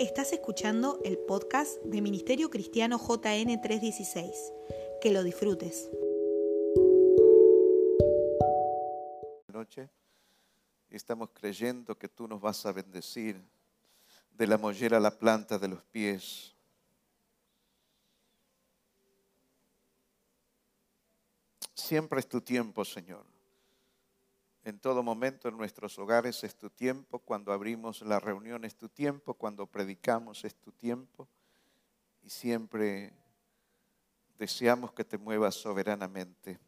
Estás escuchando el podcast de Ministerio Cristiano JN 316. Que lo disfrutes. Noche estamos creyendo que tú nos vas a bendecir de la mollera a la planta de los pies. Siempre es tu tiempo, Señor. En todo momento en nuestros hogares es tu tiempo, cuando abrimos la reunión es tu tiempo, cuando predicamos es tu tiempo y siempre deseamos que te muevas soberanamente.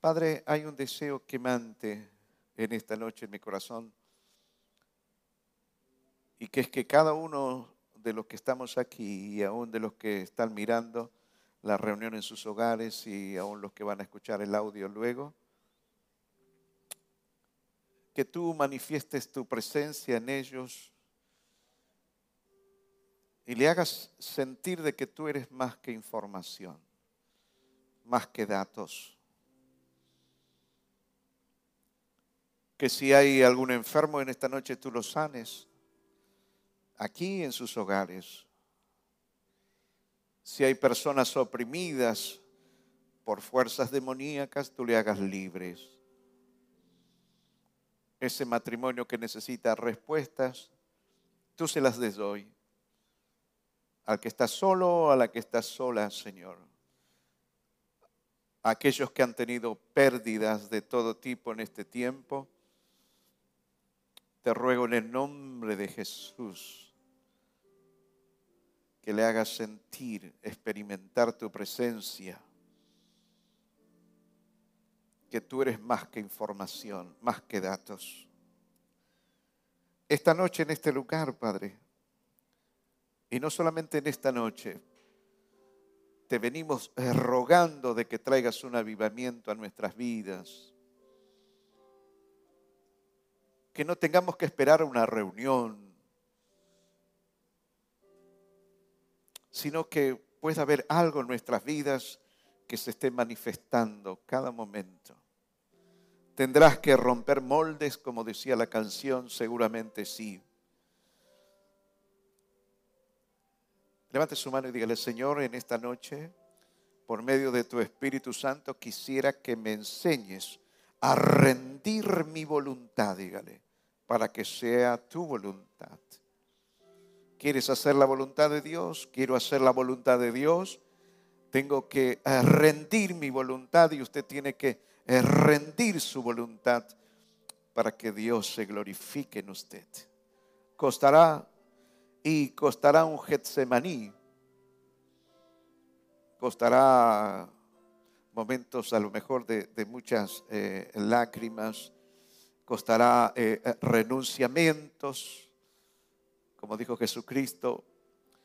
Padre, hay un deseo quemante en esta noche en mi corazón y que es que cada uno de los que estamos aquí y aún de los que están mirando la reunión en sus hogares y aún los que van a escuchar el audio luego, que tú manifiestes tu presencia en ellos y le hagas sentir de que tú eres más que información, más que datos. Que si hay algún enfermo en esta noche, tú lo sanes aquí en sus hogares. Si hay personas oprimidas por fuerzas demoníacas, tú le hagas libres ese matrimonio que necesita respuestas, tú se las des hoy. Al que está solo, a la que está sola, Señor. aquellos que han tenido pérdidas de todo tipo en este tiempo, te ruego en el nombre de Jesús que le hagas sentir, experimentar tu presencia que tú eres más que información, más que datos. Esta noche en este lugar, Padre, y no solamente en esta noche, te venimos rogando de que traigas un avivamiento a nuestras vidas. Que no tengamos que esperar una reunión, sino que pueda haber algo en nuestras vidas que se esté manifestando cada momento. ¿Tendrás que romper moldes, como decía la canción? Seguramente sí. Levante su mano y dígale, Señor, en esta noche, por medio de tu Espíritu Santo, quisiera que me enseñes a rendir mi voluntad, dígale, para que sea tu voluntad. ¿Quieres hacer la voluntad de Dios? Quiero hacer la voluntad de Dios. Tengo que eh, rendir mi voluntad y usted tiene que rendir su voluntad para que Dios se glorifique en usted. Costará y costará un Getsemaní, costará momentos a lo mejor de, muchas eh, lágrimas, costará eh, eh, renunciamientos, como dijo Jesucristo,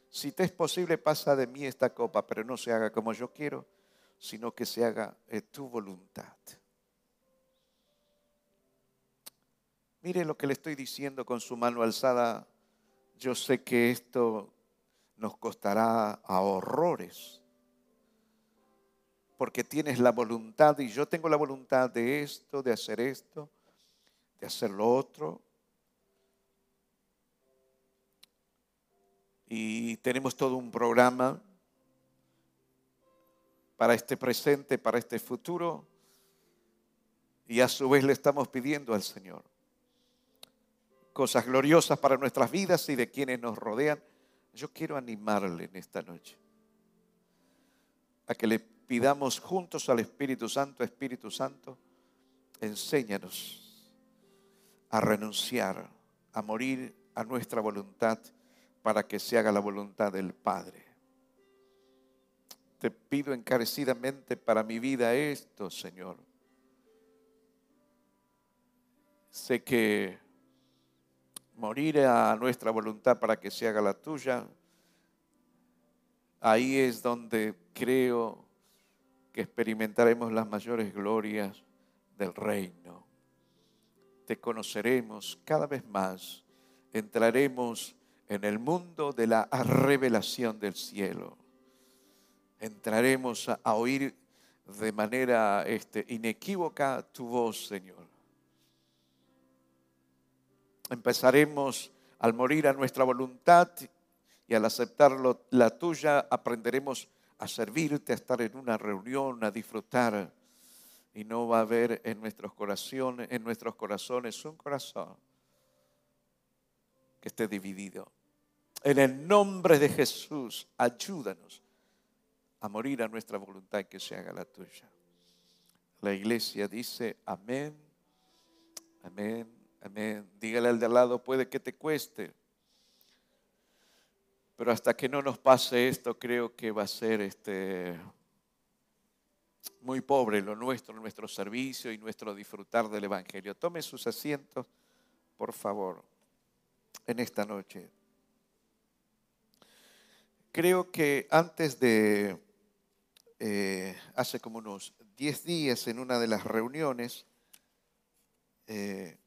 si te es posible pasa de mí esta copa, pero no se haga como yo quiero, sino que se haga eh, tu voluntad. Mire lo que le estoy diciendo con su mano alzada. Yo sé que esto nos costará a horrores, porque tienes la voluntad y yo tengo la voluntad de esto, de hacer esto, de hacer lo otro. Y tenemos todo un programa para este presente, para este futuro. Y a su vez le estamos pidiendo al Señor cosas gloriosas para nuestras vidas y de quienes nos rodean. Yo quiero animarle en esta noche a que le pidamos juntos al Espíritu Santo, Espíritu Santo, enséñanos a renunciar, a morir a nuestra voluntad para que se haga la voluntad del Padre. Te pido encarecidamente para mi vida esto, Señor. Sé que morir a nuestra voluntad para que se haga la tuya, ahí es donde creo que experimentaremos las mayores glorias del reino. Te conoceremos cada vez más, entraremos en el mundo de la revelación del cielo entraremos a, oír de manera este, inequívoca tu voz, Señor. Empezaremos al morir a nuestra voluntad y al aceptar la tuya, aprenderemos a servirte, a estar en una reunión, a disfrutar. Y no va a haber en nuestros corazones, en nuestros corazones un corazón que esté dividido. En el nombre de Jesús, ayúdanos a morir a nuestra voluntad y que se haga la tuya. La iglesia dice amén, amén, amén. Dígale al de al lado, puede que te cueste. Pero hasta que no nos pase esto, creo que va a ser este, muy pobre lo nuestro, nuestro servicio y nuestro disfrutar del Evangelio. Tome sus asientos, por favor, en esta noche. Creo que antes de, eh, hace como unos 10 días en una de las reuniones, eh,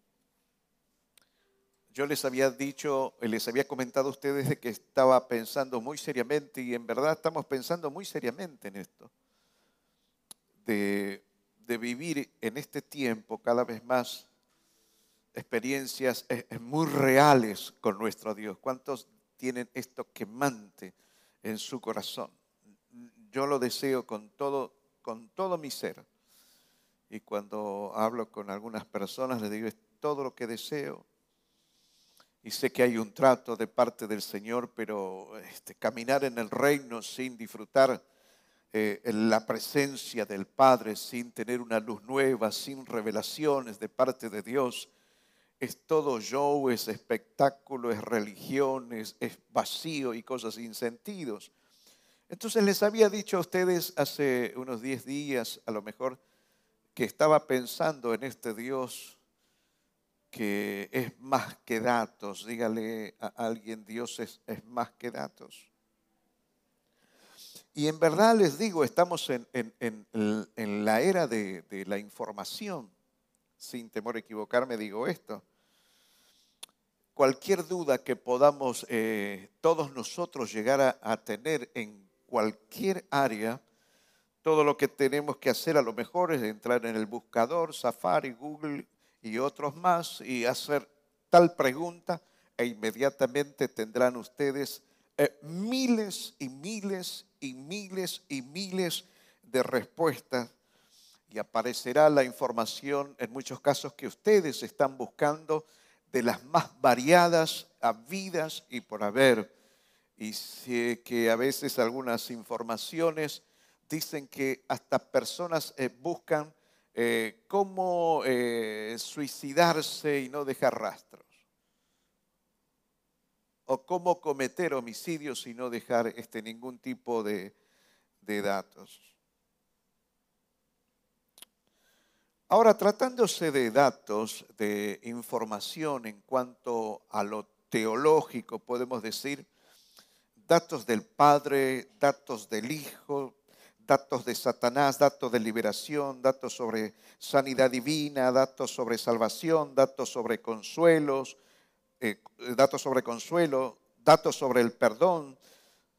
yo les había dicho, les había comentado a ustedes de que estaba pensando muy seriamente y en verdad estamos pensando muy seriamente en esto, de, vivir en este tiempo cada vez más experiencias eh, muy reales con nuestro Dios. ¿Cuántos tienen esto quemante en su corazón? Yo lo deseo con todo con todo mi ser. Y cuando hablo con algunas personas, les digo, es todo lo que deseo. Y sé que hay un trato de parte del Señor, pero este, caminar en el reino sin disfrutar eh, la presencia del Padre, sin tener una luz nueva, sin revelaciones de parte de Dios, es todo show, es espectáculo, es religión, es, es vacío y cosas sin sentidos. Entonces les había dicho a ustedes hace unos 10 días, a lo mejor, que estaba pensando en este Dios que es más que datos. Dígale a alguien, Dios es, más que datos. Y en verdad les digo, estamos en, la era de, la información. Sin temor a equivocarme, digo esto. Cualquier duda que podamos eh, todos nosotros llegar a tener en cualquier área, todo lo que tenemos que hacer a lo mejor es entrar en el buscador, Safari, Google y otros más y hacer tal pregunta e inmediatamente tendrán ustedes eh, miles y miles y miles y miles de respuestas y aparecerá la información en muchos casos que ustedes están buscando de las más variadas habidas y por haber y sé que a veces algunas informaciones dicen que hasta personas eh, buscan eh, cómo eh, suicidarse y no dejar rastros. O cómo cometer homicidios y no dejar este, ningún tipo de, de datos. Ahora, tratándose de datos, de información en cuanto a lo teológico, podemos decir, datos del Padre, datos del Hijo, datos de Satanás, datos de liberación, datos sobre sanidad divina, datos sobre salvación, datos sobre consuelos, eh, datos sobre consuelo, datos sobre el perdón,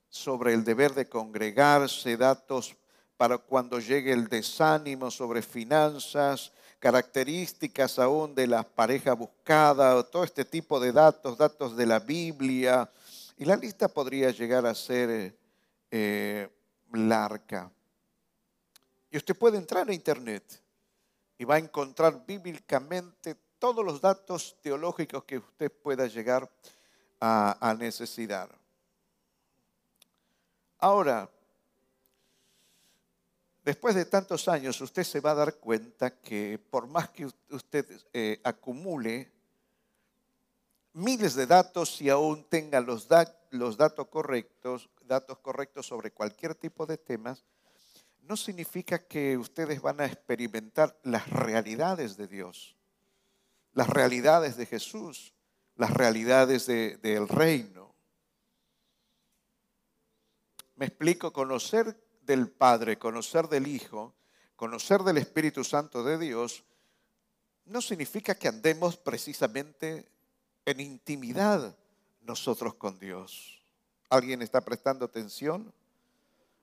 sobre el deber de congregarse, datos para cuando llegue el desánimo, sobre finanzas, características aún de la pareja buscada, todo este tipo de datos, datos de la Biblia, y la lista podría llegar a ser eh, larga. Y usted puede entrar a Internet y va a encontrar bíblicamente todos los datos teológicos que usted pueda llegar a, necesitar. Ahora, después de tantos años, usted se va a dar cuenta que por más que usted eh, acumule miles de datos y aún tengan los, datos correctos, datos correctos sobre cualquier tipo de temas, no significa que ustedes van a experimentar las realidades de Dios, las realidades de Jesús, las realidades del reino. Me explico, conocer del Padre, conocer del Hijo, conocer del Espíritu Santo de Dios, no significa que andemos precisamente en intimidad nosotros con Dios. ¿Alguien está prestando atención?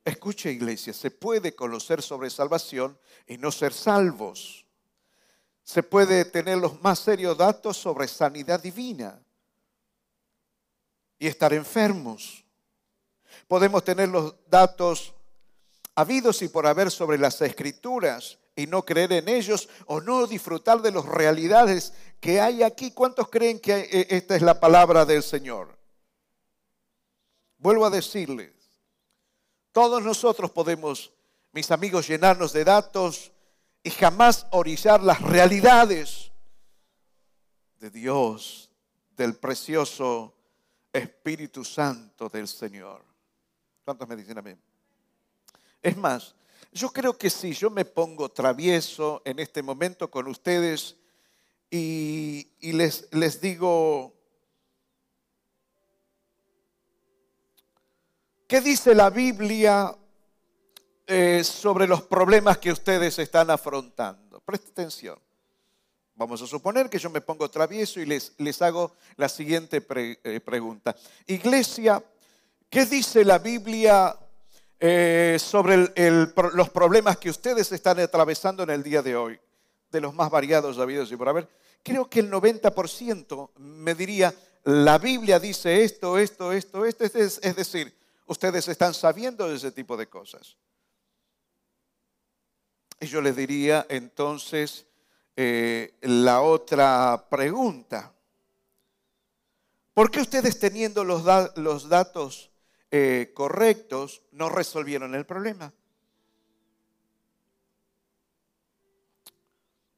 Escuche iglesia, se puede conocer sobre salvación y no ser salvos. Se puede tener los más serios datos sobre sanidad divina y estar enfermos. Podemos tener los datos habidos y por haber sobre las escrituras y no creer en ellos o no disfrutar de las realidades que hay aquí. ¿Cuántos creen que eh, esta es la palabra del Señor? Vuelvo a decirles, todos nosotros podemos, mis amigos, llenarnos de datos y jamás orillar las realidades de Dios, del precioso Espíritu Santo del Señor. ¿Cuántos me dicen amén? Es más, yo creo que si yo me pongo travieso en este momento con ustedes y, les, les digo, ¿qué dice la Biblia eh, sobre los problemas que ustedes están afrontando? Preste atención. Vamos a suponer que yo me pongo travieso y les, les hago la siguiente eh, pregunta. Iglesia, ¿qué dice la Biblia eh, sobre los problemas que ustedes están atravesando en el día de hoy? De los más variados habidos y por haber. Creo que el 90% me diría, la Biblia dice esto, esto, esto, esto. Es, decir, ustedes están sabiendo de ese tipo de cosas. Y yo les diría entonces, eh, la otra pregunta. ¿Por qué ustedes teniendo los datos eh, correctos no resolvieron el problema?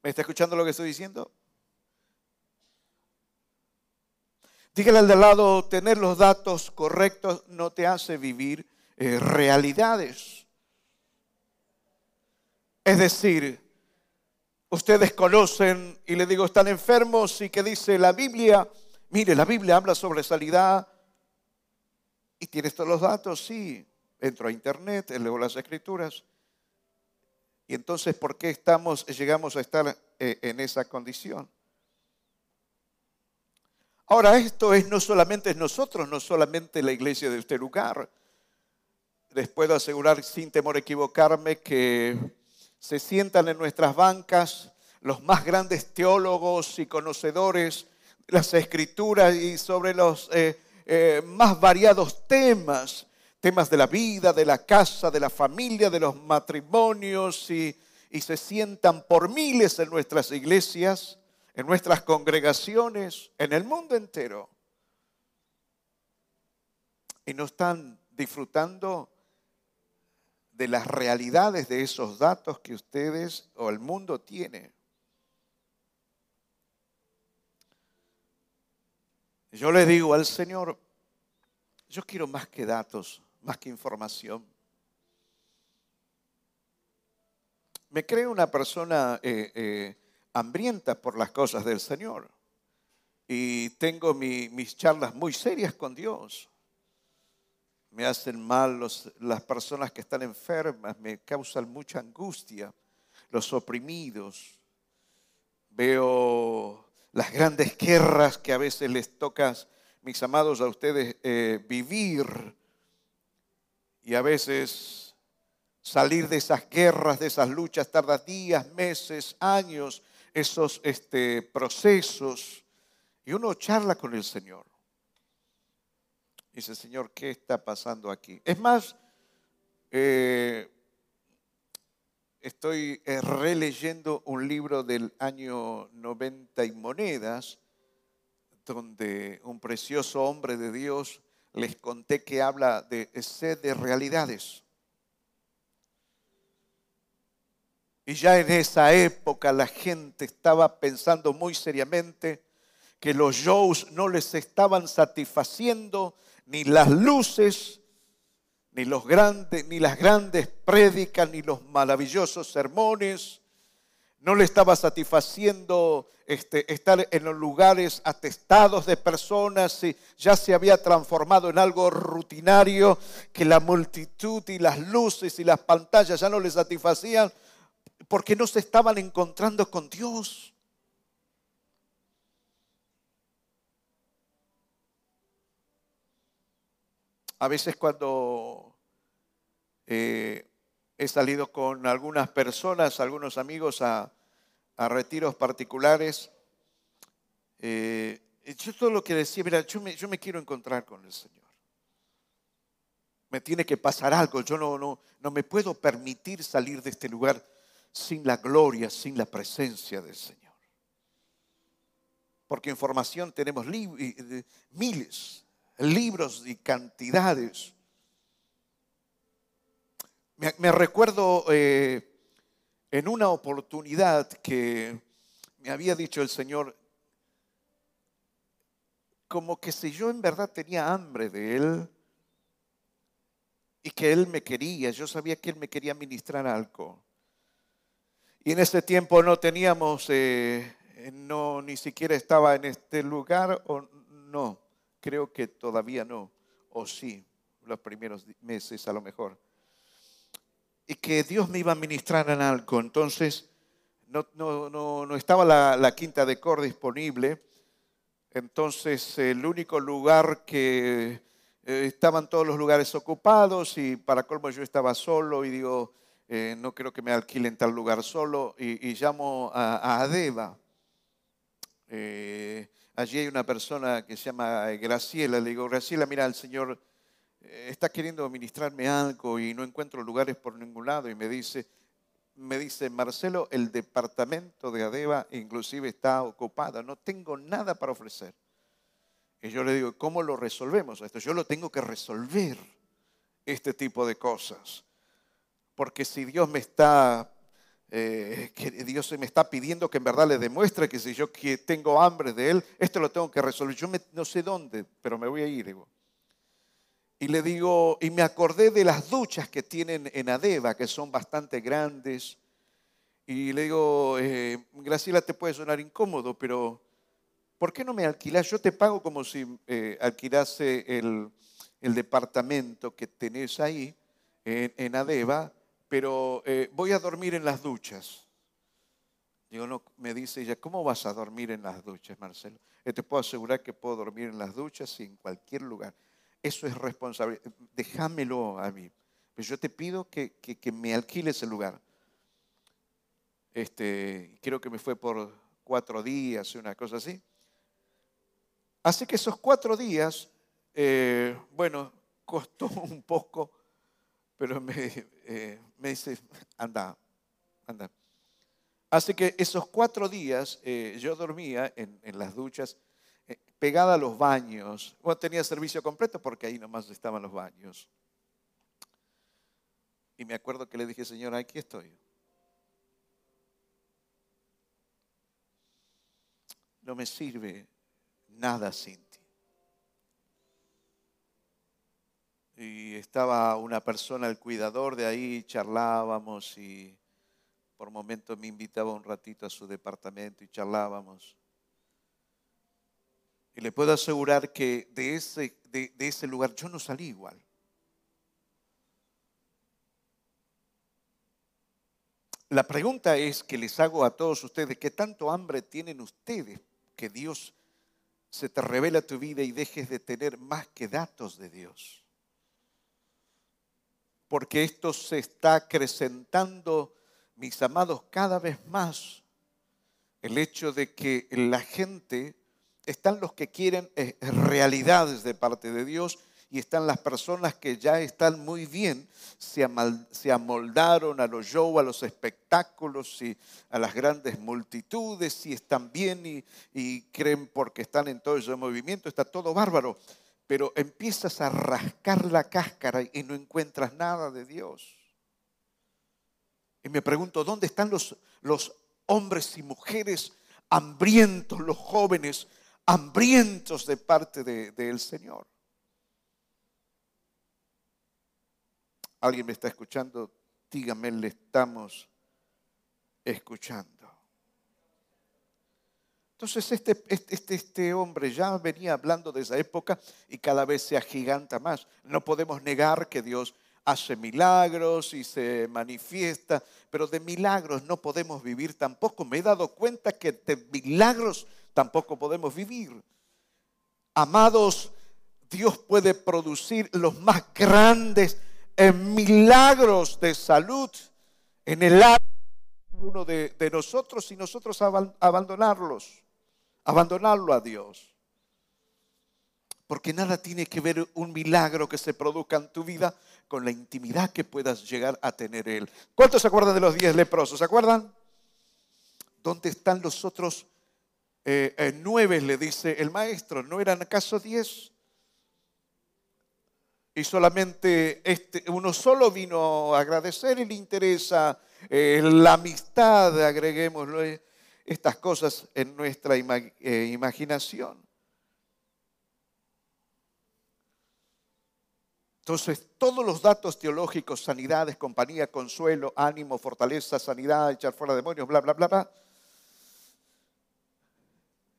¿Me está escuchando lo que estoy diciendo? Dígale al de lado, tener los datos correctos no te hace vivir eh, realidades. Es decir, ustedes conocen y le digo, están enfermos y que dice la Biblia, mire, la Biblia habla sobre sanidad y tienes todos los datos, sí, entro a internet, leo las escrituras. Y entonces, ¿por qué estamos, llegamos a estar eh, en esa condición? Ahora, esto es no solamente nosotros, no solamente la iglesia de este lugar. Les puedo asegurar sin temor a equivocarme que se sientan en nuestras bancas los más grandes teólogos y conocedores de las escrituras y sobre los eh, eh, más variados temas, temas de la vida, de la casa, de la familia, de los matrimonios y, y se sientan por miles en nuestras iglesias, en nuestras congregaciones, en el mundo entero. Y no están disfrutando de las realidades de esos datos que ustedes o el mundo tiene. Yo le digo al Señor, yo quiero más que datos, más que información. Me creo una persona eh, eh, hambrienta por las cosas del Señor y tengo mis charlas muy serias con Dios me hacen mal las personas que están enfermas, me causan mucha angustia, los oprimidos. Veo las grandes guerras que a veces les toca, mis amados, a ustedes eh, vivir y a veces salir de esas guerras, de esas luchas, tarda días, meses, años, esos este, procesos. Y uno charla con el Señor. Dice, Señor, ¿qué está pasando aquí? Es más, eh, estoy eh, releyendo un libro del año 90 y monedas, donde un precioso hombre de Dios les conté que habla de sed de realidades. Y ya en esa época la gente estaba pensando muy seriamente que los shows no les estaban satisfaciendo, ni las luces, ni, los grandes, ni las grandes prédicas, ni los maravillosos sermones. No le estaba satisfaciendo este, estar en los lugares atestados de personas y ya se había transformado en algo rutinario que la multitud y las luces y las pantallas ya no le satisfacían porque no se estaban encontrando con Dios. A veces cuando eh, he salido con algunas personas, algunos amigos a, retiros particulares, eh, yo todo lo que decía, mira, yo me, quiero encontrar con el Señor. Me tiene que pasar algo, yo no, no, no me puedo permitir salir de este lugar sin la gloria, sin la presencia del Señor. Porque información tenemos miles, libros y cantidades. Me, recuerdo eh, en una oportunidad que me había dicho el Señor, como que si yo en verdad tenía hambre de Él y que Él me quería, yo sabía que Él me quería ministrar algo. Y en ese tiempo no teníamos, eh, no, ni siquiera estaba en este lugar, o no, creo que todavía no, o sí, los primeros meses a lo mejor. Y que Dios me iba a ministrar en algo, entonces no, no, no, estaba la, quinta de cor disponible entonces el único lugar que eh, estaban todos los lugares ocupados y para colmo yo estaba solo y digo, eh, no creo que me alquilen tal lugar solo y, llamo a, Adeba. Eh, allí hay una persona que se llama Graciela. Le digo, Graciela, mira, el Señor está queriendo ministrarme algo y no encuentro lugares por ningún lado. Y me dice, me dice, Marcelo, el departamento de Adeba inclusive está ocupado, no tengo nada para ofrecer. Y yo le digo, ¿cómo lo resolvemos esto? Yo lo tengo que resolver, este tipo de cosas. Porque si Dios me está, eh, que Dios me está pidiendo que en verdad le demuestre que si yo tengo hambre de Él, esto lo tengo que resolver. Yo no sé dónde, pero me voy a ir. Digo. Y le digo, y me acordé de las duchas que tienen en Adeba, que son bastante grandes. Y le digo, eh, Graciela, te puede sonar incómodo, pero ¿por qué no me alquilas? Yo te pago como si eh, alquilase el, departamento que tenés ahí en, Adeba, pero eh, voy a dormir en las duchas. Digo, no, me dice ella, ¿cómo vas a dormir en las duchas, Marcelo? te puedo asegurar que puedo dormir en las duchas y en cualquier lugar. Eso es responsable. Déjamelo a mí. Pero yo te pido que, me alquiles el lugar. Este, creo que me fue por cuatro días, una cosa así. Así que esos cuatro días, eh, bueno, costó un poco, pero me, eh, dice, anda, anda. Así que esos cuatro días eh, yo dormía en, en las duchas pegada a los baños. Bueno, tenía servicio completo porque ahí nomás estaban los baños. Y me acuerdo que le dije, Señor, aquí estoy. No me sirve nada sin Y estaba una persona, el cuidador de ahí, charlábamos y por momentos me invitaba un ratito a su departamento y charlábamos. Y le puedo asegurar que de ese, de, ese lugar yo no salí igual. La pregunta es que les hago a todos ustedes, ¿qué tanto hambre tienen ustedes que Dios se te revela tu vida y dejes de tener más que datos de Dios? Porque esto se está acrecentando, mis amados, cada vez más. El hecho de que la gente están los que quieren eh, realidades de parte de Dios y están las personas que ya están muy bien, se, amoldaron a los shows, a los espectáculos y a las grandes multitudes y están bien y, y creen porque están en todo ese movimiento, está todo bárbaro. Pero empiezas a rascar la cáscara y no encuentras nada de Dios. Y me pregunto, ¿dónde están los, hombres y mujeres hambrientos, los jóvenes hambrientos de parte del Señor. ¿Alguien me está escuchando? Dígame, le estamos escuchando. Entonces este, este, este, este, hombre ya venía hablando de esa época y cada vez se agiganta más. No podemos negar que Dios hace milagros y se manifiesta, pero de milagros no podemos vivir tampoco. Me he dado cuenta que de milagros tampoco podemos vivir. Amados, Dios puede producir los más grandes milagros de salud en el alma uno de, de nosotros y nosotros abandonarlos, abandonarlo a Dios. Porque nada tiene que ver un milagro que se produzca en tu vida con la intimidad que puedas llegar a tener Él. ¿Cuántos se acuerdan de los diez leprosos? ¿Se acuerdan? ¿Dónde están los otros eh, eh, nueve? Le dice el maestro. ¿No eran acaso diez? Y solamente este, uno solo vino a agradecer y le interesa eh, la amistad, agreguémoslo, estas cosas en nuestra imaginación. Entonces, todos los datos teológicos, sanidades, compañía, consuelo, ánimo, fortaleza, sanidad, echar fuera demonios, bla, bla, bla, bla,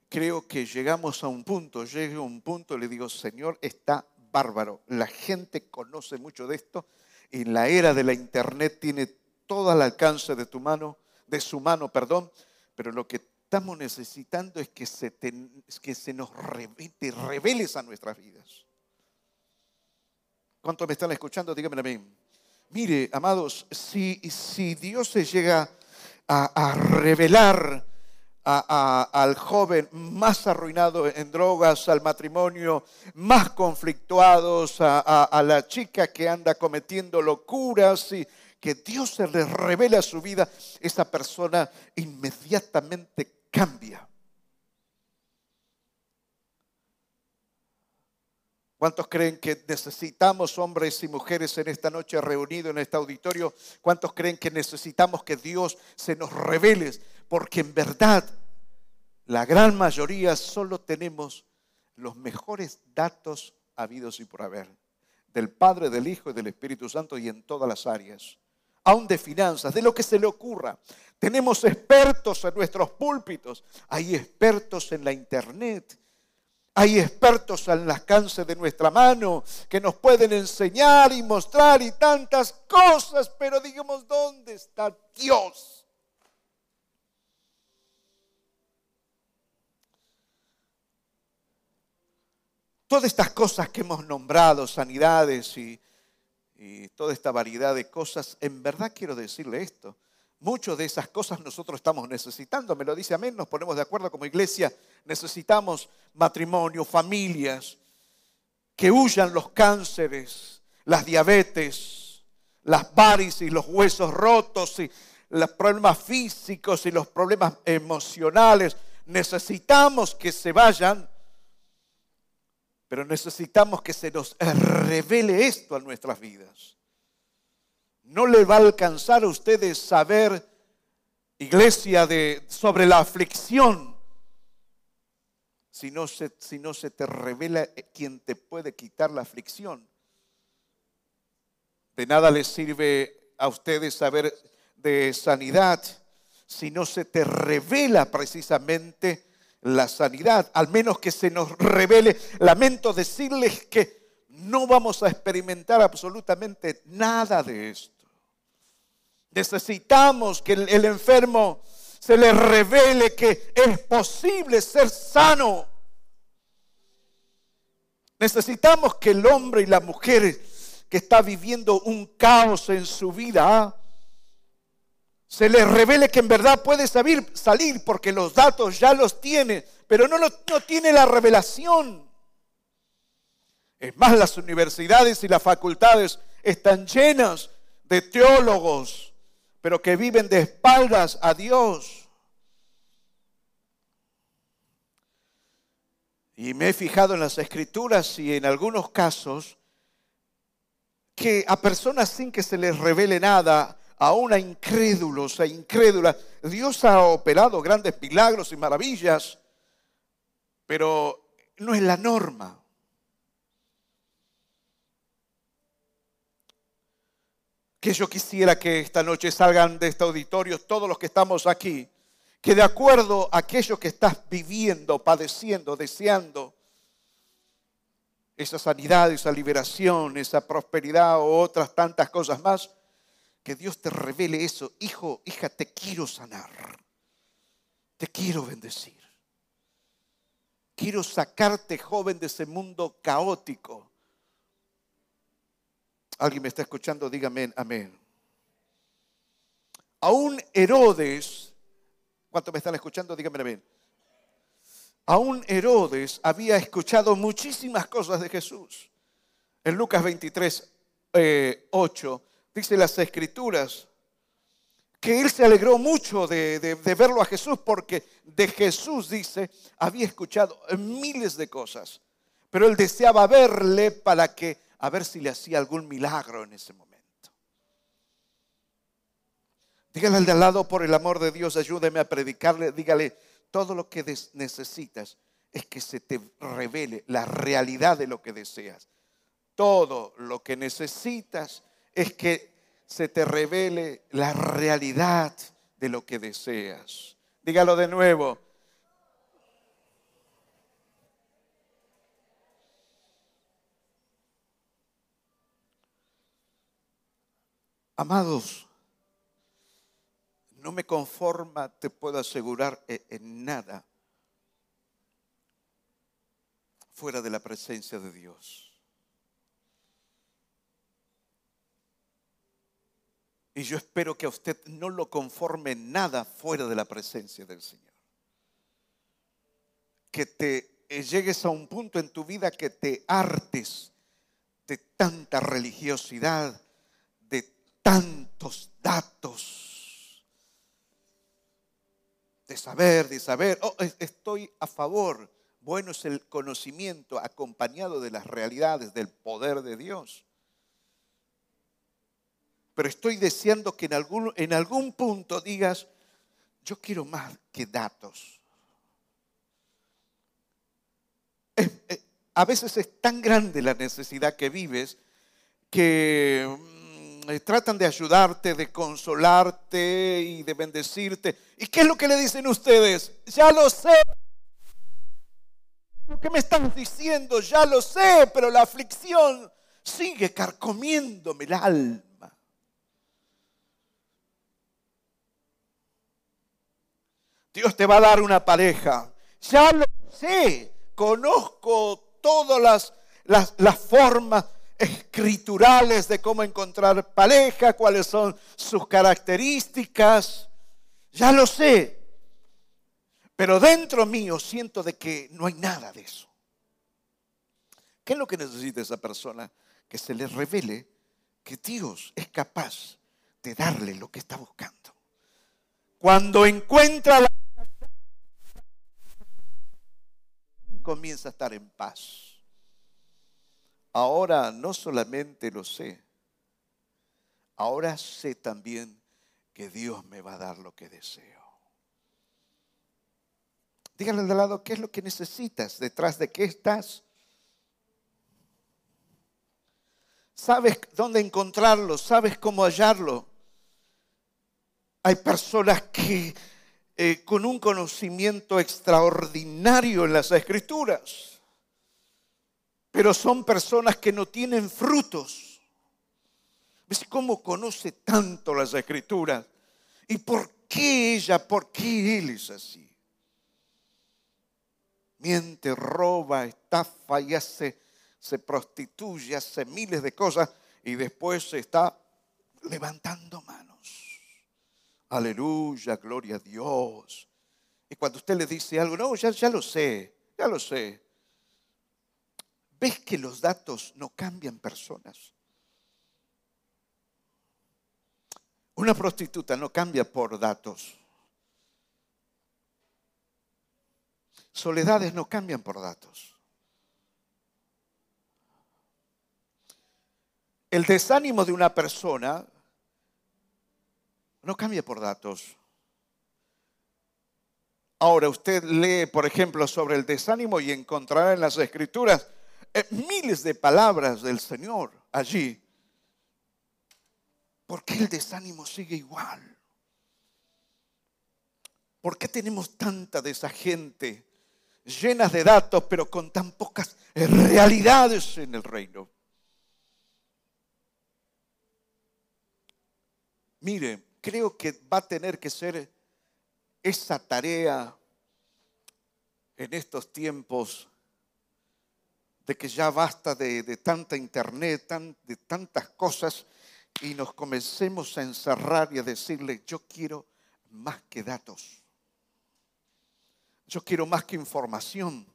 creo que llegamos a un punto, llegué a un punto, le digo, Señor, está bárbaro. La gente conoce mucho de esto. En la era de la internet tiene todo al alcance de tu mano, de su mano, perdón. Pero lo que estamos necesitando es que se, que se nos reveles a nuestras vidas. ¿Cuántos me están escuchando? Díganme a mí. Mire, amados, si, si Dios se llega a, a revelar al joven más arruinado en drogas, al matrimonio más conflictuados, a, la chica que anda cometiendo locuras y que Dios se le revela su vida, esa persona inmediatamente cambia. ¿Cuántos creen que necesitamos hombres y mujeres en esta noche reunidos en este auditorio? ¿Cuántos creen que necesitamos que Dios se nos revele? Porque en verdad la gran mayoría solo tenemos los mejores datos habidos y por haber. Del Padre, del Hijo y del Espíritu Santo y en todas las áreas. Aún de finanzas, de lo que se le ocurra. Tenemos expertos en nuestros púlpitos. Hay expertos en la internet hay expertos al alcance de nuestra mano que nos pueden enseñar y mostrar y tantas cosas, pero digamos, ¿dónde está Dios? Todas estas cosas que hemos nombrado, sanidades y, y toda esta variedad de cosas, en verdad quiero decirle esto, Muchas de esas cosas nosotros estamos necesitando, me lo dice amén, nos ponemos de acuerdo como iglesia, necesitamos matrimonio, familias, que huyan los cánceres, las diabetes, las varices los huesos rotos y los problemas físicos y los problemas emocionales. Necesitamos que se vayan, pero necesitamos que se nos revele esto a nuestras vidas. No le va a alcanzar a ustedes saber, iglesia, de, sobre la aflicción, si no, se, si no se te revela quien te puede quitar la aflicción. De nada les sirve a ustedes saber de sanidad si no se te revela precisamente la sanidad, al menos que se nos revele. Lamento decirles que no vamos a experimentar absolutamente nada de esto. Necesitamos que el, enfermo se le revele que es posible ser sano. Necesitamos que el hombre y la mujer que está viviendo un caos en su vida, se le revele que en verdad puede salir, salir porque los datos ya los tiene, pero no, no tiene la revelación. Es más, las universidades y las facultades están llenas de teólogos, pero que viven de espaldas a Dios. Y me he fijado en las escrituras y en algunos casos que a personas sin que se les revele nada, a una incrédulos e incrédula, Dios ha operado grandes milagros y maravillas, pero no es la norma. que yo quisiera que esta noche salgan de este auditorio todos los que estamos aquí, que de acuerdo a aquello que estás viviendo, padeciendo, deseando, esa sanidad, esa liberación, esa prosperidad o otras tantas cosas más, que Dios te revele eso. Hijo, hija, te quiero sanar. Te quiero bendecir. Quiero sacarte, joven, de ese mundo caótico ¿Alguien me está escuchando? Dígame amén. Aún Herodes, ¿cuántos me están escuchando? Dígame amén. Aún Herodes había escuchado muchísimas cosas de Jesús. En Lucas 23, 8, eh, dice las escrituras, que él se alegró mucho de, verlo a Jesús porque de Jesús, dice, había escuchado miles de cosas, pero él deseaba verle para que, a ver si le hacía algún milagro en ese momento. Dígale al de al lado, por el amor de Dios, ayúdeme a predicarle, dígale, todo lo que necesitas es que se te revele la realidad de lo que deseas. Todo lo que necesitas es que se te revele la realidad de lo que deseas. Dígalo de nuevo. Amados, no me conforma, te puedo asegurar, e, en nada fuera de la presencia de Dios. Y yo espero que a usted no lo conforme nada fuera de la presencia del Señor. Que te eh, llegues a un punto en tu vida que te hartes de tanta religiosidad, de tantos datos, de saber, de saber. Oh, estoy a favor. Bueno es el conocimiento acompañado de las realidades del poder de Dios pero estoy deseando que en algún, en algún punto digas, yo quiero más que datos. Eh, a veces es tan grande la necesidad que vives que mm, eh, tratan de ayudarte, de consolarte y de bendecirte. ¿Y qué es lo que le dicen ustedes? Ya lo sé. Lo que me están diciendo, ya lo sé, pero la aflicción sigue carcomiéndome el alma. Dios te va a dar una pareja. Ya lo sé, conozco todas las, las, formas escriturales de cómo encontrar pareja, cuáles son sus características. Ya lo sé. Pero dentro mío siento de que no hay nada de eso. ¿Qué es lo que necesita esa persona? Que se le revele que Dios es capaz de darle lo que está buscando. Cuando encuentra la comienza a estar en paz. Ahora no solamente lo sé, ahora sé también que Dios me va a dar lo que deseo. Díganle al lado, ¿qué es lo que necesitas? ¿Detrás de qué estás? ¿Sabes dónde encontrarlo? ¿Sabes cómo hallarlo? Hay personas que eh, con un conocimiento extraordinario en las escrituras, pero son personas que no tienen frutos. ¿Ves cómo conoce tanto las escrituras? ¿Y por qué ella, por qué él es así? Miente, roba, estafa y hace, se prostituye, hace miles de cosas y después se está levantando manos. Aleluya, gloria a Dios. Y cuando usted le dice algo, no, ya, ya lo sé, ya lo sé. ¿Ves que los datos no cambian personas? Una prostituta no cambia por datos. Soledades no cambian por datos. El desánimo de una persona no cambia por datos. Ahora usted lee, por ejemplo, sobre el desánimo y encontrará en las escrituras eh, miles de palabras del Señor allí. ¿Por qué el desánimo sigue igual? ¿Por qué tenemos tanta de esa gente llenas de datos pero con tan pocas realidades en el reino? Mire, creo que va a tener que ser esa tarea en estos tiempos de que ya basta de, tanta internet, de tantas cosas, y nos comencemos a encerrar y a decirle, yo quiero más que datos. Yo quiero más que información.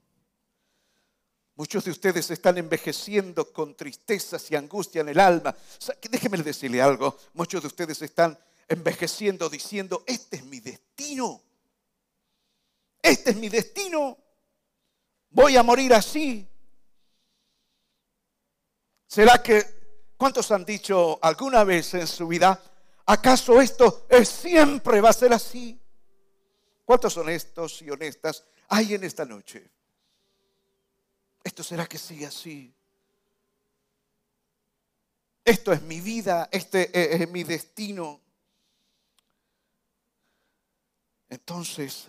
Muchos de ustedes están envejeciendo con tristezas y angustia en el alma. Déjeme decirle algo. Muchos de ustedes están envejeciendo diciendo, este es mi destino. Este es mi destino. Voy a morir así. ¿Será que, cuántos han dicho alguna vez en su vida, acaso esto es, siempre va a ser así? ¿Cuántos honestos y honestas hay en esta noche? ¿Esto será que sigue así? Esto es mi vida, este es mi destino. Entonces,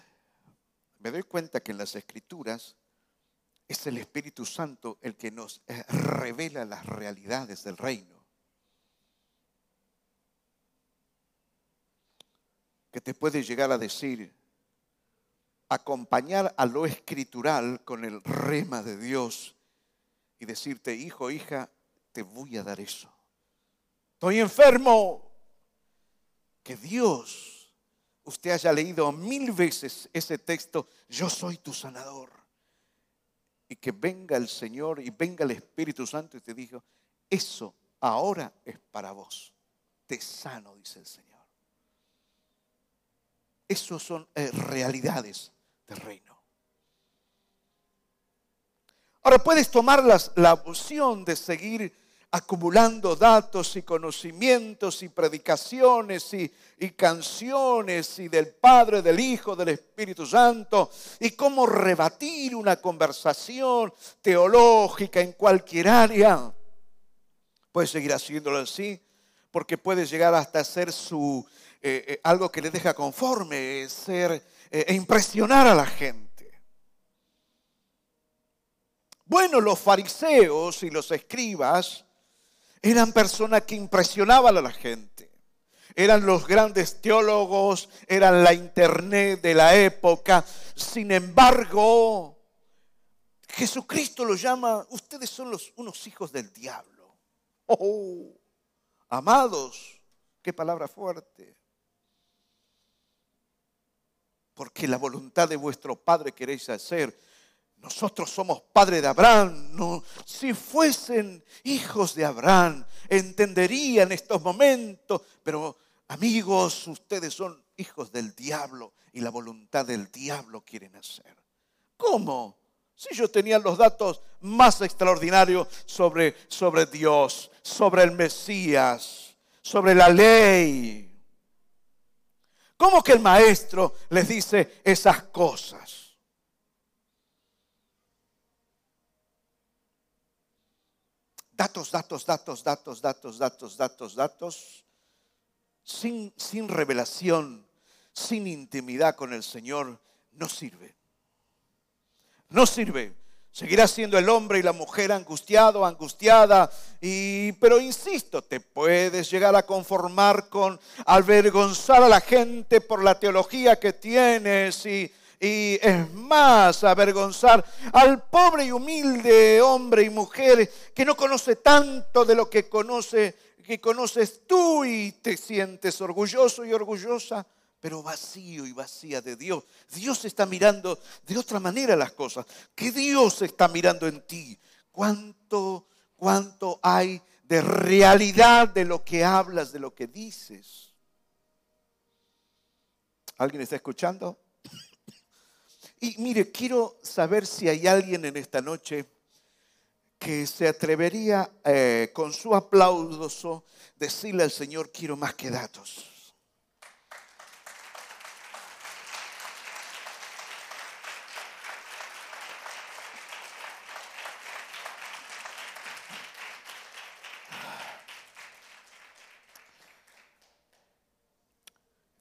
me doy cuenta que en las escrituras es el Espíritu Santo el que nos eh, revela las realidades del reino. Que te puede llegar a decir, acompañar a lo escritural con el rema de Dios y decirte, hijo, hija, te voy a dar eso. Estoy enfermo. Que Dios, usted haya leído mil veces ese texto, yo soy tu sanador. Y que venga el Señor y venga el Espíritu Santo y te diga, eso ahora es para vos. Te sano, dice el Señor. Esas son eh, realidades del reino. Ahora puedes tomar la opción de seguir acumulando datos y conocimientos y predicaciones y, canciones y del Padre, del Hijo, del Espíritu Santo y cómo rebatir una conversación teológica en cualquier área. Puedes seguir haciéndolo así porque puede llegar hasta ser su, eh, eh, algo que le deja conforme, ser eh, e impresionar a la gente. Bueno, los fariseos y los escribas eran personas que impresionaban a la gente. Eran los grandes teólogos, eran la internet de la época. Sin embargo, Jesucristo los llama, ustedes son unos hijos del diablo. Oh, amados, qué palabra fuerte porque la voluntad de vuestro Padre queréis hacer. Nosotros somos padre de Abraham. No, si fuesen hijos de Abraham, entenderían estos momentos. Pero amigos, ustedes son hijos del diablo y la voluntad del diablo quieren hacer. ¿Cómo? Si yo tenía los datos más extraordinarios sobre, sobre Dios, sobre el Mesías, sobre la ley, ¿Cómo que el maestro les dice esas cosas? Datos, datos, datos, datos, datos, datos, datos, datos, sin, sin revelación, sin intimidad con el Señor, no sirve. No sirve. Seguirá siendo el hombre y la mujer angustiado, angustiada. Y, pero insisto, te puedes llegar a conformar con avergonzar a la gente por la teología que tienes y, y es más, avergonzar al pobre y humilde hombre y mujer que no conoce tanto de lo que conoce, que conoces tú y te sientes orgulloso y orgullosa pero vacío y vacía de Dios. Dios está mirando de otra manera las cosas. Que Dios está mirando en ti. ¿Cuánto, cuánto hay de realidad de lo que hablas, de lo que dices? ¿Alguien está escuchando? Y mire, quiero saber si hay alguien en esta noche que se atrevería eh, con su aplauso decirle al Señor, quiero más que datos.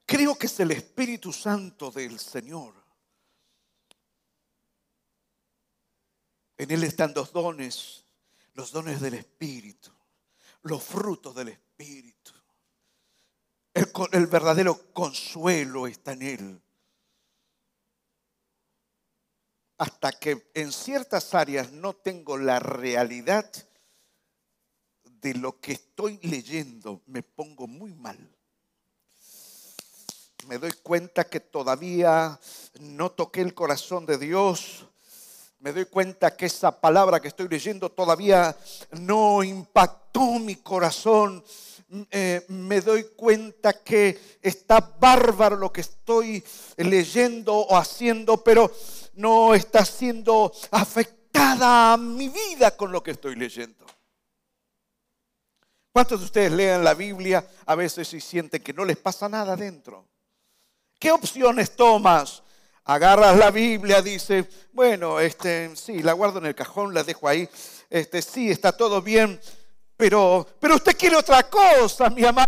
Creo que es el Espíritu Santo del Señor. En Él están los dones, los dones del Espíritu, los frutos del Espíritu. El, el verdadero consuelo está en Él. Hasta que en ciertas áreas no tengo la realidad de lo que estoy leyendo, me pongo muy mal me doy cuenta que todavía no toqué el corazón de Dios. Me doy cuenta que esa palabra que estoy leyendo todavía no impactó mi corazón. Eh, me doy cuenta que está bárbaro lo que estoy leyendo o haciendo, pero no está siendo afectada mi vida con lo que estoy leyendo. ¿Cuántos de ustedes leen la Biblia a veces y sienten que no les pasa nada dentro? ¿Qué opciones tomas? Agarras la Biblia, dice, bueno, este, sí, la guardo en el cajón, la dejo ahí, este, sí, está todo bien, pero, pero usted quiere otra cosa, mi amado.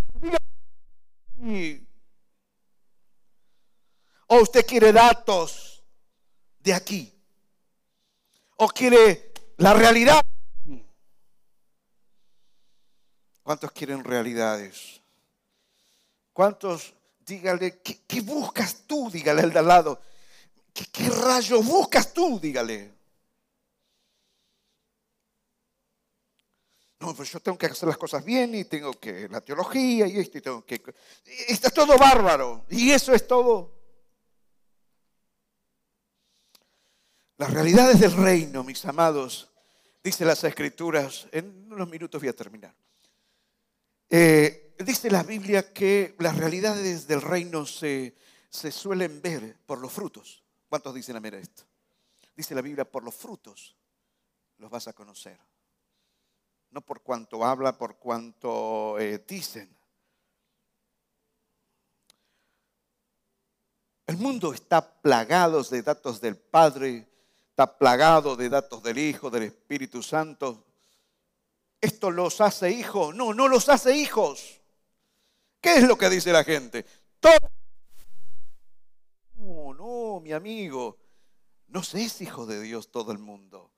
O usted quiere datos de aquí. O quiere la realidad. ¿Cuántos quieren realidades? ¿Cuántos dígale, ¿qué, buscas tú? Dígale al de al lado. ¿Qué, ¿Qué rayo buscas tú? Dígale. No, pues yo tengo que hacer las cosas bien y tengo que la teología y esto y tengo que... Está todo bárbaro y eso es todo. Las realidades del reino, mis amados, dice las escrituras, en unos minutos voy a terminar. Eh, dice la Biblia que las realidades del reino se, suelen ver por los frutos. ¿Cuántos dicen a esto? Dice la Biblia, por los frutos los vas a conocer. No por cuanto habla, por cuanto eh, dicen. El mundo está plagado de datos del Padre, está plagado de datos del Hijo, del Espíritu Santo. ¿Esto los hace hijos? No, no los hace hijos. ¿Qué es lo que dice la gente? Todo. Mi amigo. No es hijo de Dios todo el mundo.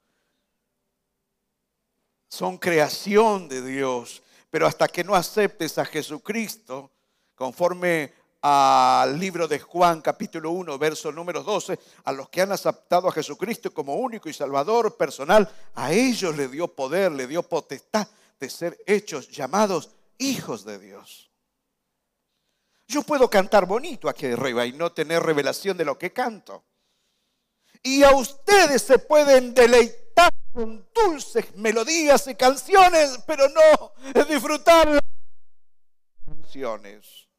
Son creación de Dios. Pero hasta que no aceptes a Jesucristo, conforme al libro de Juan capítulo 1, verso número 12, a los que han aceptado a Jesucristo como único y salvador personal, a ellos le dio poder, le dio potestad de ser hechos llamados hijos de Dios. Yo puedo cantar bonito aquí arriba y no tener revelación de lo que canto. Y a ustedes se pueden deleitar con dulces melodías y canciones, pero no disfrutar las canciones.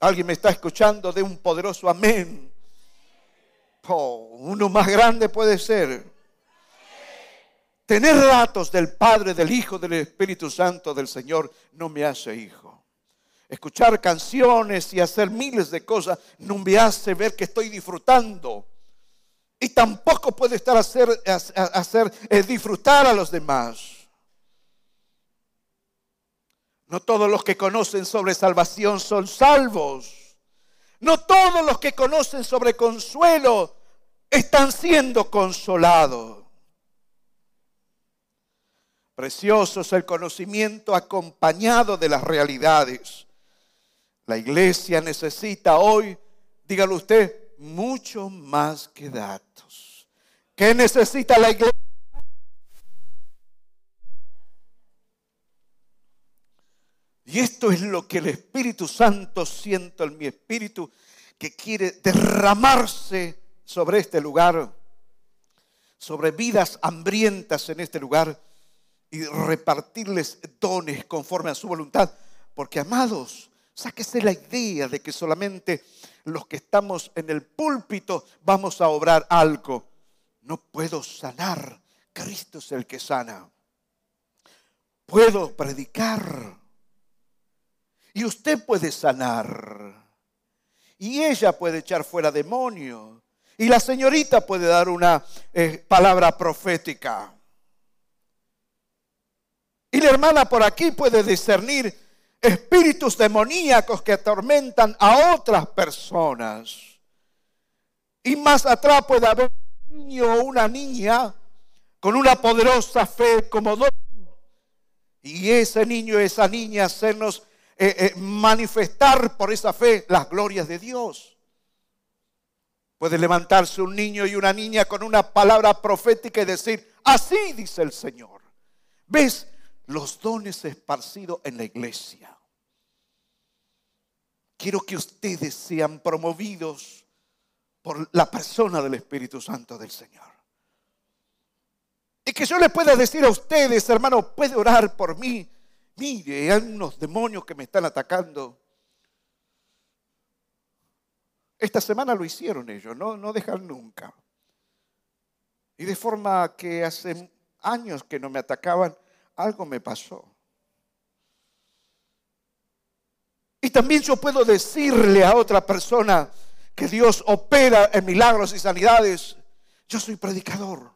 Alguien me está escuchando de un poderoso amén. Oh, uno más grande puede ser. Tener datos del Padre, del Hijo, del Espíritu Santo, del Señor, no me hace hijo escuchar canciones y hacer miles de cosas no me hace ver que estoy disfrutando. Y tampoco puede estar hacer, hacer eh, disfrutar a los demás. No todos los que conocen sobre salvación son salvos. No todos los que conocen sobre consuelo están siendo consolados. Precioso es el conocimiento acompañado de las realidades. La iglesia necesita hoy, dígalo usted, mucho más que datos. ¿Qué necesita la iglesia? Y esto es lo que el Espíritu Santo siento en mi espíritu, que quiere derramarse sobre este lugar, sobre vidas hambrientas en este lugar y repartirles dones conforme a su voluntad. Porque, amados, Sáquese la idea de que solamente los que estamos en el púlpito vamos a obrar algo. No puedo sanar. Cristo es el que sana. Puedo predicar. Y usted puede sanar. Y ella puede echar fuera demonios. Y la señorita puede dar una eh, palabra profética. Y la hermana por aquí puede discernir espíritus demoníacos que atormentan a otras personas. Y más atrás puede haber un niño o una niña con una poderosa fe como don. Y ese niño esa niña hacernos eh, eh, manifestar por esa fe las glorias de Dios. Puede levantarse un niño y una niña con una palabra profética y decir, así dice el Señor. ¿Ves? Los dones esparcidos en la iglesia. quiero que ustedes sean promovidos por la persona del Espíritu Santo del Señor. Y que yo les pueda decir a ustedes, hermano, puede orar por mí. Mire, hay unos demonios que me están atacando. Esta semana lo hicieron ellos, no, no dejan nunca. Y de forma que hace años que no me atacaban, algo me pasó. Y también yo puedo decirle a otra persona que Dios opera en milagros y sanidades. Yo soy predicador.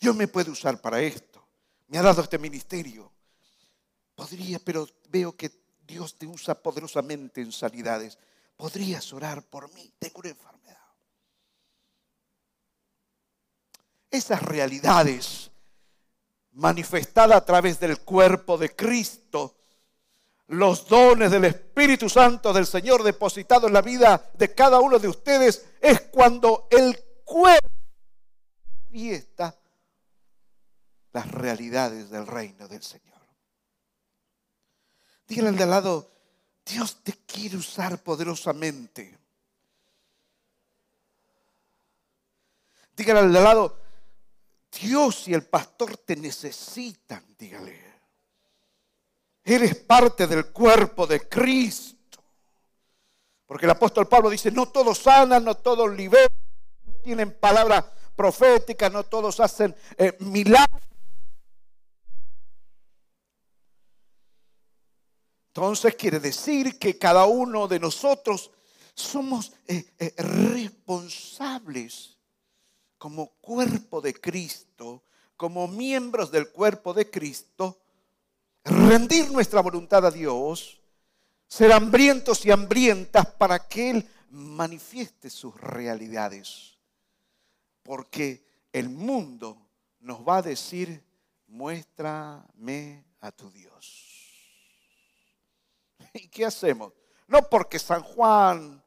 Dios me puede usar para esto. Me ha dado este ministerio. Podría, pero veo que Dios te usa poderosamente en sanidades. Podrías orar por mí. Tengo una enfermedad. Esas realidades manifestadas a través del cuerpo de Cristo los dones del Espíritu Santo del Señor depositado en la vida de cada uno de ustedes es cuando el cuerpo fiesta las realidades del reino del Señor. Dígale al de al lado, Dios te quiere usar poderosamente. Dígale al de al lado, Dios y el pastor te necesitan, dígale. Eres parte del cuerpo de Cristo. Porque el apóstol Pablo dice, no todos sanan, no todos liberan, tienen palabras proféticas, no todos hacen eh, milagros. Entonces quiere decir que cada uno de nosotros somos eh, eh, responsables como cuerpo de Cristo, como miembros del cuerpo de Cristo, rendir nuestra voluntad a Dios, ser hambrientos y hambrientas para que Él manifieste sus realidades. Porque el mundo nos va a decir, muéstrame a tu Dios. ¿Y qué hacemos? No porque San Juan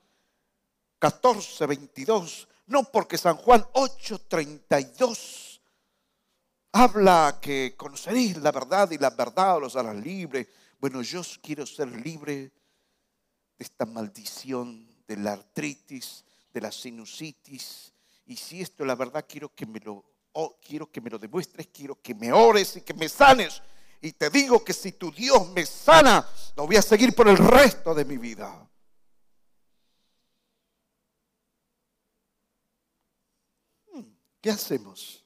14, 22, no porque San Juan 8, 32 habla que conoceréis la verdad y la verdad los hará libre. Bueno, yo quiero ser libre de esta maldición de la artritis, de la sinusitis. Y si esto es la verdad, quiero que me lo, quiero que me lo demuestres, quiero que me ores y que me sanes. Y te digo que si tu Dios me sana, lo voy a seguir por el resto de mi vida. ¿Qué hacemos?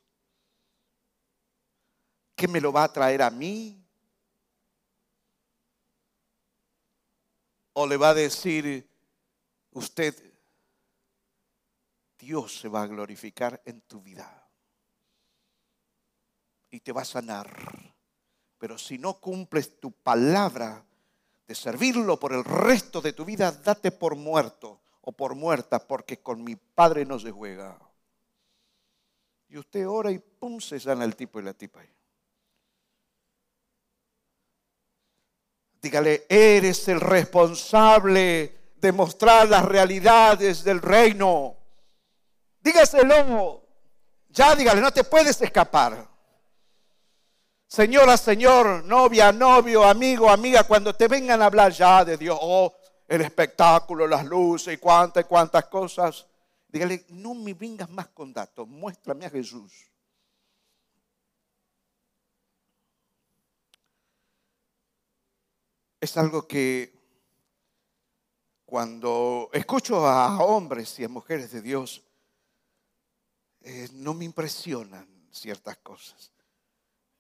¿Qué me lo va a traer a mí? ¿O le va a decir usted, Dios se va a glorificar en tu vida y te va a sanar? Pero si no cumples tu palabra de servirlo por el resto de tu vida, date por muerto o por muerta, porque con mi Padre no se juega. Y usted ora y pum, se sana el tipo y la tipa. Dígale, eres el responsable de mostrar las realidades del reino. Dígaselo. Ya dígale, no te puedes escapar. Señora, señor, novia, novio, amigo, amiga, cuando te vengan a hablar ya de Dios, oh, el espectáculo, las luces y cuántas y cuántas cosas, dígale, no me vengas más con datos, muéstrame a Jesús. es algo que cuando escucho a hombres y a mujeres de Dios, eh, no me impresionan ciertas cosas.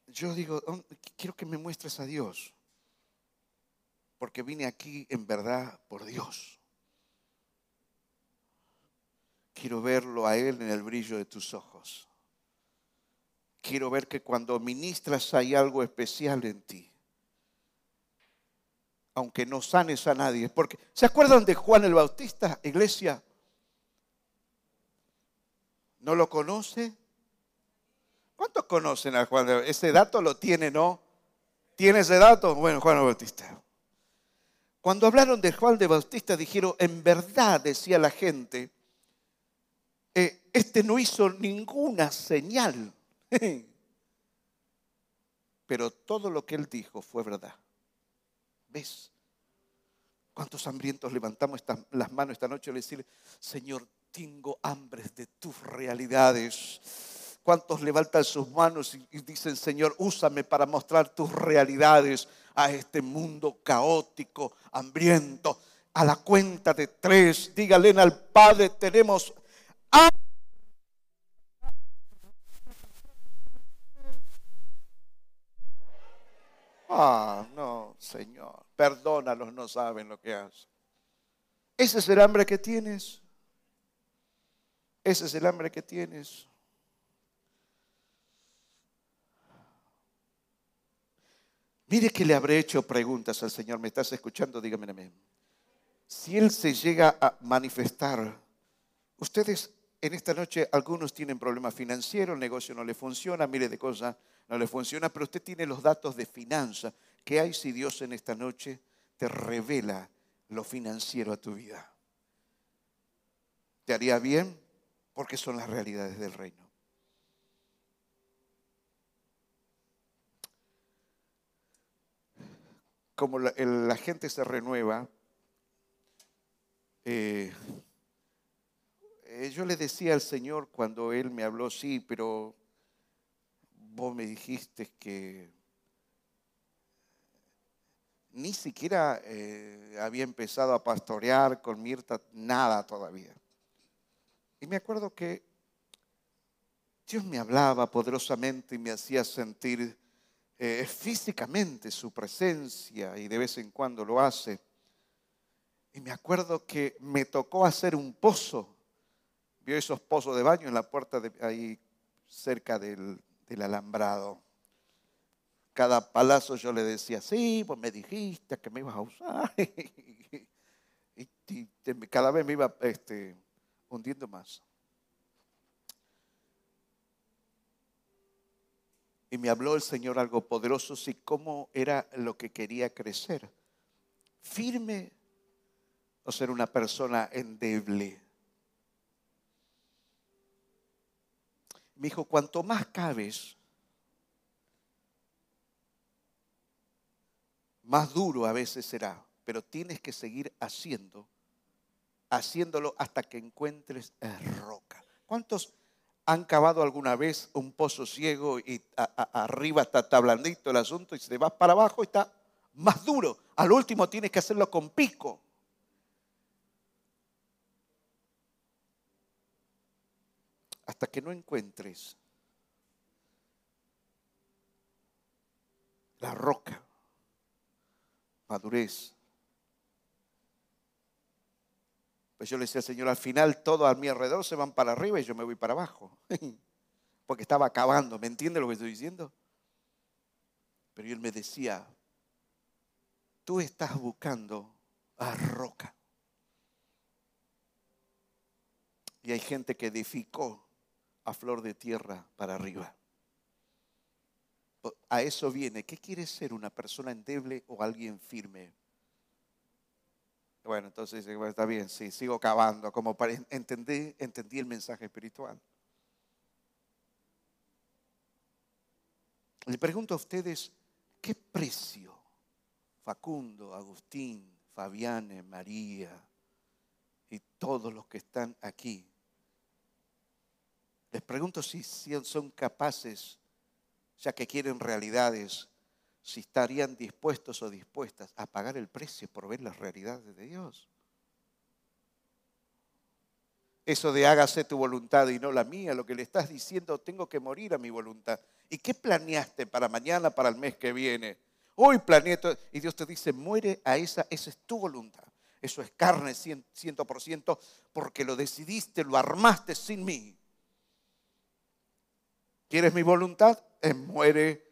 Yo digo, oh, quiero que me muestres a Dios, porque vine aquí en verdad por Dios. Quiero verlo a Él en el brillo de tus ojos. Quiero ver que cuando ministras hay algo especial en ti aunque no sanes a nadie. Porque, ¿se acuerdan de Juan el Bautista, iglesia? ¿No lo conoce? ¿Cuántos conocen a Juan? Ese dato lo tiene, ¿no? ¿Tiene ese dato? Bueno, Juan el Bautista. Cuando hablaron de Juan de Bautista, dijeron, en verdad, decía la gente, este no hizo ninguna señal. Pero todo lo que él dijo fue verdad. ¿Ves? ¿Cuántos hambrientos levantamos las manos esta noche y le decimos, Señor, tengo hambre de tus realidades? ¿Cuántos levantan sus manos y, dicen, Señor, úsame para mostrar tus realidades a este mundo caótico, hambriento? A la cuenta de tres, dígale al Padre, tenemos hambre. Ah, no, Señor, perdónalos, no saben lo que hacen. Ese es el hambre que tienes. Ese es el hambre que tienes. Mire que le habré hecho preguntas al Señor. ¿Me estás escuchando? Dígame amén. Si Él se llega a manifestar, ustedes en esta noche, algunos tienen problemas financieros, el negocio no le funciona, mire de cosas no le funciona, pero usted tiene los datos de finanzas. ¿Qué hay si Dios en esta noche te revela lo financiero a tu vida? ¿Te haría bien? Porque son las realidades del reino. Como la, gente se renueva, eh, eh, yo le decía al Señor cuando Él me habló, sí, pero vos me dijiste que ni siquiera eh, había empezado a pastorear con Mirta, nada todavía. Y me acuerdo que Dios me hablaba poderosamente y me hacía sentir eh, físicamente su presencia y de vez en cuando lo hace. Y me acuerdo que me tocó hacer un pozo. Vio esos pozos de baño en la puerta de ahí cerca del, del alambrado. Cada palazo yo le decía, sí, pues me dijiste que me ibas a usar. y, cada vez me iba este, hundiendo más. Y me habló el Señor algo poderoso, sí, cómo era lo que quería crecer. Firme o ser una persona endeble. Me dijo, cuanto más cabes, más duro a veces será, pero tienes que seguir haciendo, haciéndolo hasta que encuentres roca. ¿Cuántos han cavado alguna vez un pozo ciego y arriba está, está, blandito el asunto y se va para abajo y está más duro? Al último tienes que hacerlo con pico. Hasta que no encuentres la roca, madurez. Pues yo le decía, Señor, al final todo a mi alrededor se van para arriba y yo me voy para abajo. Porque estaba acabando, ¿me entiende lo que estoy diciendo? Pero él me decía, tú estás buscando a roca. Y hay gente que edificó a flor de tierra para arriba. A eso viene. ¿Qué quiere ser una persona endeble o alguien firme? Bueno, entonces está bien, sí, sigo cavando, como para entender, entendí el mensaje espiritual. Le pregunto a ustedes, ¿qué precio Facundo, Agustín, Fabiane, María y todos los que están aquí les pregunto si, son capaces, ya que quieren realidades, si estarían dispuestos o dispuestas a pagar el precio por ver las realidades de Dios. Eso de hágase tu voluntad y no la mía, lo que le estás diciendo, tengo que morir a mi voluntad. ¿Y qué planeaste para mañana, para el mes que viene? Hoy planeé todo, y Dios te dice, muere a esa, esa es tu voluntad. Eso es carne ciento por ciento, porque lo decidiste, lo armaste sin mí. ¿Quieres mi voluntad? Eh, muere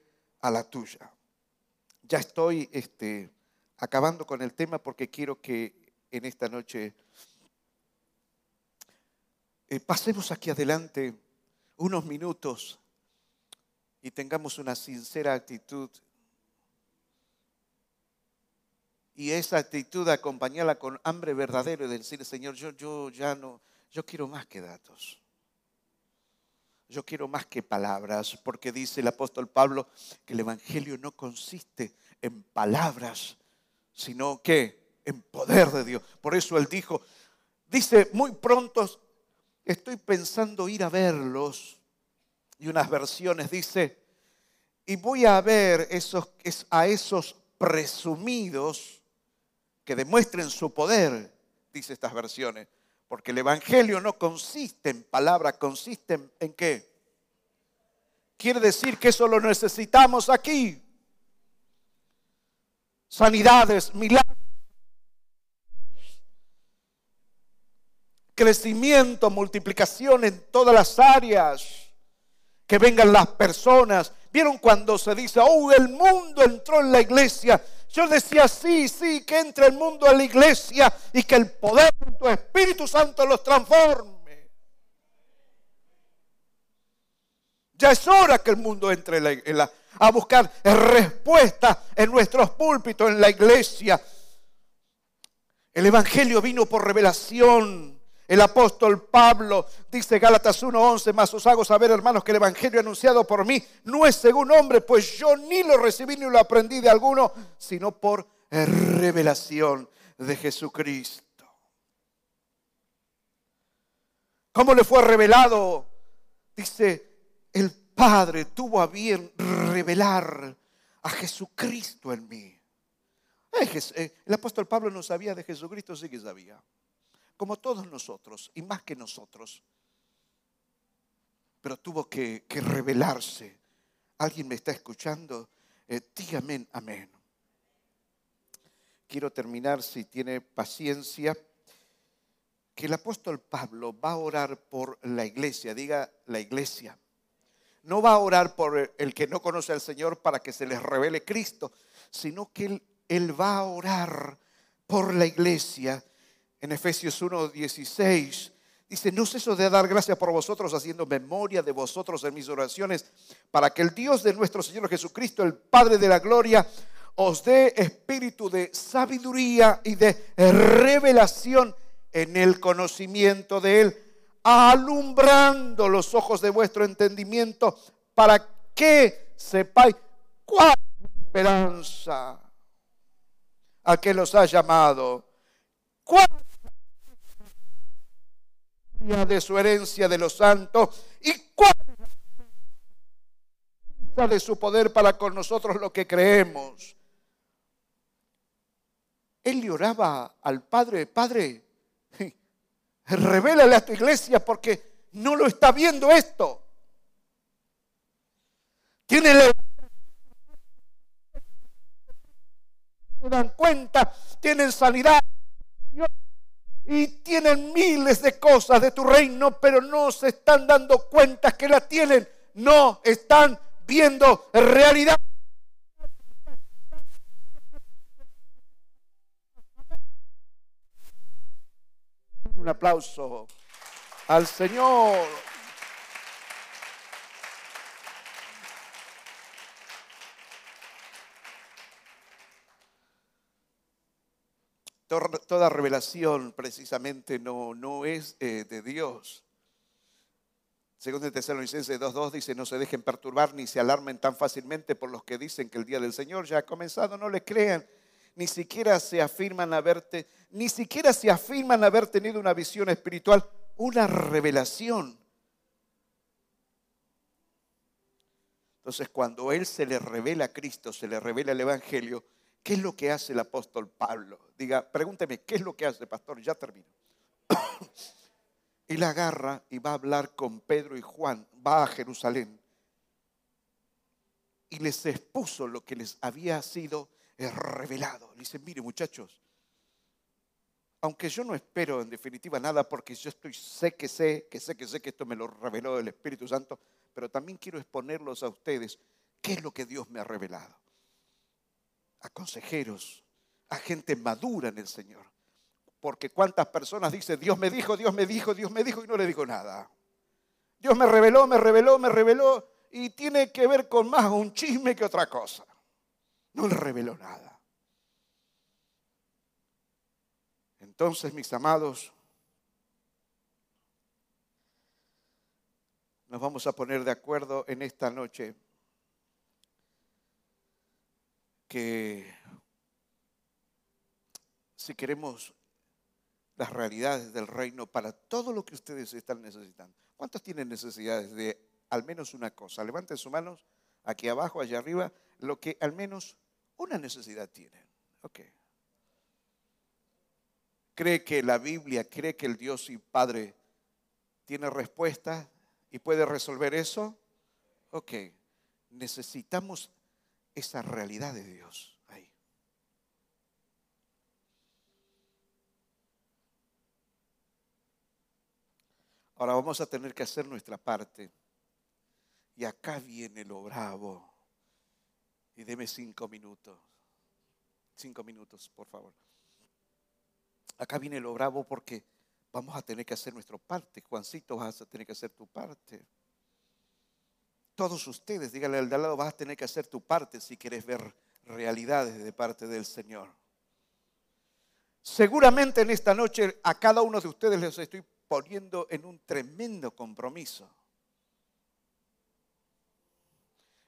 a la tuya. Ya estoy este, acabando con el tema porque quiero que en esta noche eh, pasemos aquí adelante unos minutos y tengamos una sincera actitud. Y esa actitud acompañarla con hambre verdadero y decir, Señor, yo, yo ya no, yo quiero más que datos. Yo quiero más que palabras, porque dice el apóstol Pablo que el Evangelio no consiste en palabras, sino que en poder de Dios. Por eso él dijo, dice, muy pronto estoy pensando ir a verlos. Y unas versiones dice, y voy a ver esos, a esos presumidos que demuestren su poder, dice estas versiones. Porque el Evangelio no consiste en palabras, consiste en, qué? Quiere decir que eso lo necesitamos aquí. Sanidades, milagros. Crecimiento, multiplicación en todas las áreas. Que vengan las personas. ¿Vieron cuando se dice, oh, el mundo entró en la iglesia? Yo decía, sí, sí, que entre el mundo en la iglesia y que el poder de tu Espíritu Santo los transforme. Ya es hora que el mundo entre a buscar respuestas en nuestros púlpitos, en la iglesia. El Evangelio vino por revelación. El apóstol Pablo dice Gálatas 1:11, más os hago saber, hermanos, que el evangelio anunciado por mí no es según hombre, pues yo ni lo recibí ni lo aprendí de alguno, sino por revelación de Jesucristo. ¿Cómo le fue revelado? Dice, el Padre tuvo a bien revelar a Jesucristo en mí. Eh, el apóstol Pablo no sabía de Jesucristo, sí que sabía como todos nosotros y más que nosotros. Pero tuvo que, revelarse. ¿Alguien me está escuchando? Eh, dígame amén. Quiero terminar, si tiene paciencia, que el apóstol Pablo va a orar por la iglesia, diga la iglesia. No va a orar por el que no conoce al Señor para que se les revele Cristo, sino que él, él va a orar por la iglesia en Efesios 1:16. Dice, no ceso de dar gracias por vosotros, haciendo memoria de vosotros en mis oraciones, para que el Dios de nuestro Señor Jesucristo, el Padre de la Gloria, os dé espíritu de sabiduría y de revelación en el conocimiento de Él, alumbrando los ojos de vuestro entendimiento, para que sepáis cuál esperanza a que los ha llamado, cuál de su herencia de los santos y cuál de su poder para con nosotros lo que creemos. Él le oraba al Padre, Padre, revélale a tu iglesia porque no lo está viendo esto. Tiene la se dan cuenta, tienen sanidad, y tienen miles de cosas de tu reino, pero no se están dando cuenta que la tienen, no están viendo realidad. Un aplauso al Señor. Toda revelación precisamente no, no es eh, de Dios. Según el Tesalonicenses 2.2 dice, no se dejen perturbar ni se alarmen tan fácilmente por los que dicen que el día del Señor ya ha comenzado, no le crean, ni siquiera se afirman haberte, ni siquiera se afirman haber tenido una visión espiritual, una revelación. Entonces, cuando Él se le revela a Cristo, se le revela el Evangelio, ¿Qué es lo que hace el apóstol Pablo? Diga, pregúnteme, ¿qué es lo que hace, pastor? Ya termino. Él agarra y va a hablar con Pedro y Juan, va a Jerusalén y les expuso lo que les había sido revelado. Le dice, mire muchachos, aunque yo no espero en definitiva nada porque yo estoy sé que sé, que sé que sé que esto me lo reveló el Espíritu Santo, pero también quiero exponerlos a ustedes qué es lo que Dios me ha revelado a consejeros, a gente madura en el Señor. Porque cuántas personas dicen, Dios me dijo, Dios me dijo, Dios me dijo y no le dijo nada. Dios me reveló, me reveló, me reveló y tiene que ver con más un chisme que otra cosa. No le reveló nada. Entonces, mis amados, nos vamos a poner de acuerdo en esta noche que si queremos las realidades del reino para todo lo que ustedes están necesitando. ¿Cuántos tienen necesidades de al menos una cosa? Levanten sus manos aquí abajo, allá arriba, lo que al menos una necesidad tienen. Ok. ¿Cree que la Biblia, cree que el Dios y Padre tiene respuesta y puede resolver eso? Ok. Necesitamos esa realidad de Dios. Ahora vamos a tener que hacer nuestra parte. Y acá viene lo bravo. Y deme cinco minutos. Cinco minutos, por favor. Acá viene lo bravo porque vamos a tener que hacer nuestra parte. Juancito, vas a tener que hacer tu parte. Todos ustedes, díganle al de al lado, vas a tener que hacer tu parte si quieres ver realidades de parte del Señor. Seguramente en esta noche a cada uno de ustedes les estoy poniendo en un tremendo compromiso.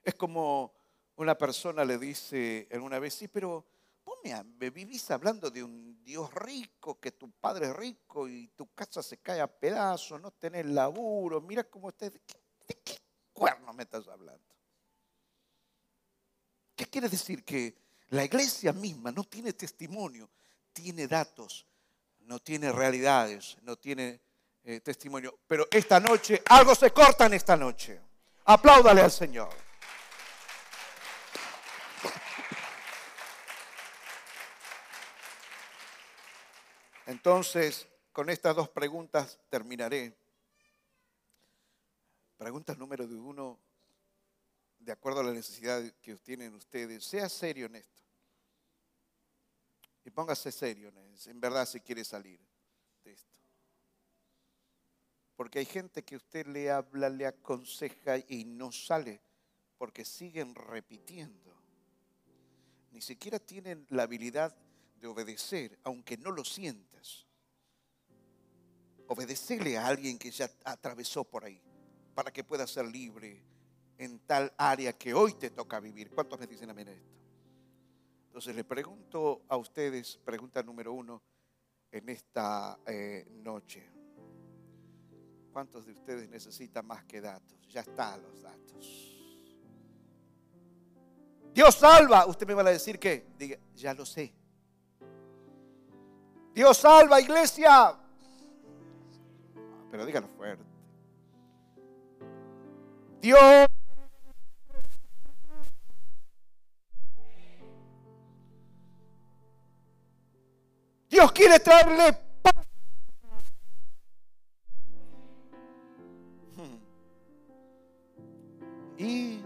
Es como una persona le dice en una vez, sí, pero vos me, vivís hablando de un Dios rico, que tu padre es rico y tu casa se cae a pedazos, no tenés laburo, mira cómo estás, ¿de qué, de qué cuerno me estás hablando? ¿Qué quiere decir? Que la iglesia misma no tiene testimonio, tiene datos, no tiene realidades, no tiene eh, testimonio. Pero esta noche, algo se corta en esta noche. Apláudale al Señor. Entonces, con estas dos preguntas terminaré. Pregunta número uno, de acuerdo a la necesidad que tienen ustedes. Sea serio en esto. Y póngase serio en, en verdad si quiere salir de esto. Porque hay gente que usted le habla, le aconseja y no sale porque siguen repitiendo. Ni siquiera tienen la habilidad de obedecer, aunque no lo sientas. Obedecerle a alguien que ya atravesó por ahí para que pueda ser libre en tal área que hoy te toca vivir. ¿Cuántos me dicen amén a esto? Entonces le pregunto a ustedes, pregunta número uno en esta eh, noche. ¿Cuántos de ustedes necesitan más que datos? Ya están los datos. Dios salva. Usted me va a decir que, diga, ya lo sé. Dios salva, iglesia. Pero dígalo fuerte. Dios. Dios quiere traerle Y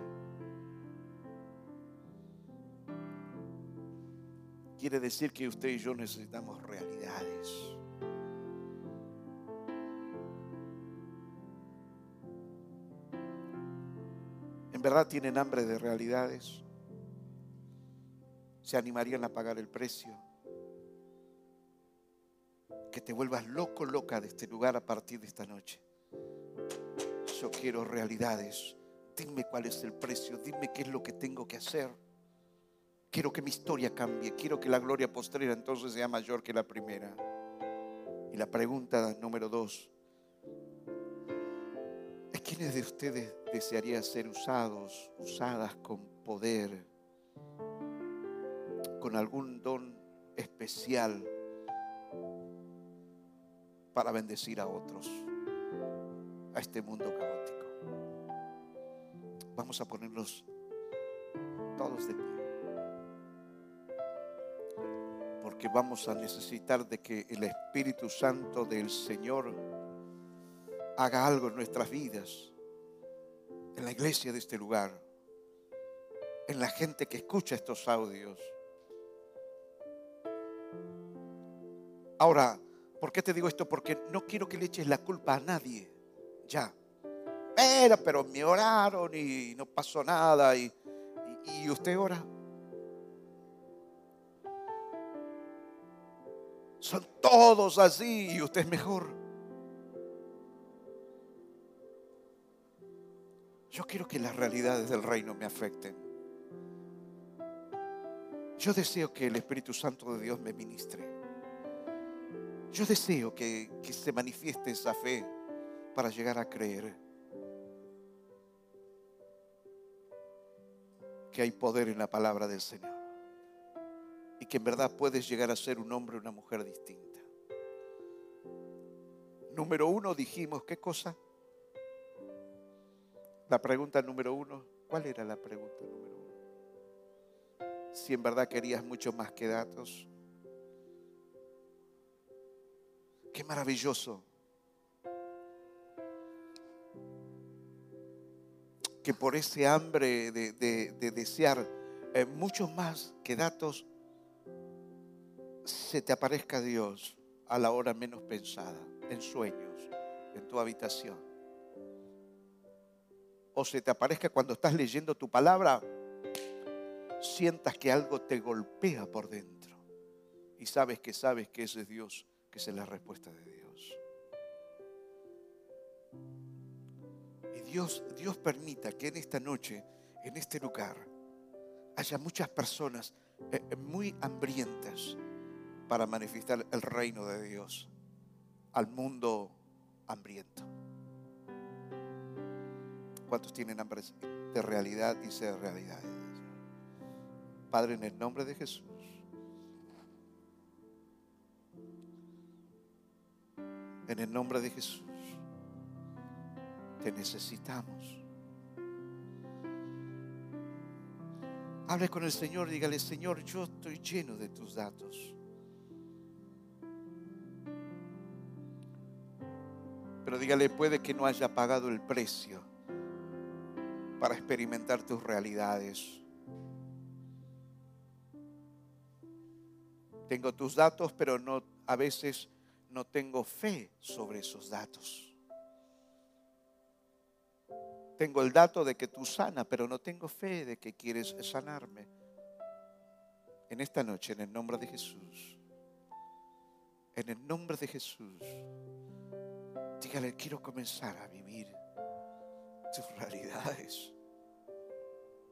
quiere decir que usted y yo necesitamos realidades. Verdad tienen hambre de realidades? ¿Se animarían a pagar el precio? Que te vuelvas loco, loca de este lugar a partir de esta noche. Yo quiero realidades dime cuál es el precio, dime qué es lo que tengo que hacer. Quiero que mi historia cambie, quiero que la gloria postrera entonces sea mayor que la primera. Y la pregunta número dos, ¿es quiénes de ustedes desearían ser usados, usadas con poder, con algún don especial para bendecir a otros, a este mundo caótico? Vamos a ponernos todos de pie. Porque vamos a necesitar de que el Espíritu Santo del Señor haga algo en nuestras vidas, en la iglesia de este lugar, en la gente que escucha estos audios. Ahora, ¿por qué te digo esto? Porque no quiero que le eches la culpa a nadie. Ya pero me oraron y no pasó nada. Y, y, usted ora. Son todos así y usted es mejor. Yo quiero que las realidades del reino me afecten. Yo deseo que el Espíritu Santo de Dios me ministre. Yo deseo que, se manifieste esa fe para llegar a creer que hay poder en la palabra del Señor y que en verdad puedes llegar a ser un hombre o una mujer distinta. Número uno dijimos, ¿qué cosa? La pregunta número uno, ¿cuál era la pregunta número uno? Si en verdad querías mucho más que datos. Qué maravilloso que por ese hambre de, desear eh, mucho más que datos, se te aparezca Dios a la hora menos pensada, en sueños, en tu habitación. O se te aparezca cuando estás leyendo tu palabra, sientas que algo te golpea por dentro y sabes que sabes que ese es Dios, que es la respuesta de Dios. Dios, Dios permita que en esta noche, en este lugar, haya muchas personas eh, eh, muy hambrientas para manifestar el reino de Dios al mundo hambriento. ¿Cuántos tienen hambre de realidad y ser realidad? Padre, en el nombre de Jesús. En el nombre de Jesús. Te necesitamos. Hable con el Señor, dígale, Señor, yo estoy lleno de tus datos. Pero dígale, puede que no haya pagado el precio para experimentar tus realidades. Tengo tus datos, pero no a veces no tengo fe sobre esos datos. Tengo el dato de que tú sana, pero no tengo fe de que quieres sanarme. En esta noche, en el nombre de Jesús, en el nombre de Jesús, dígale, quiero comenzar a vivir tus realidades.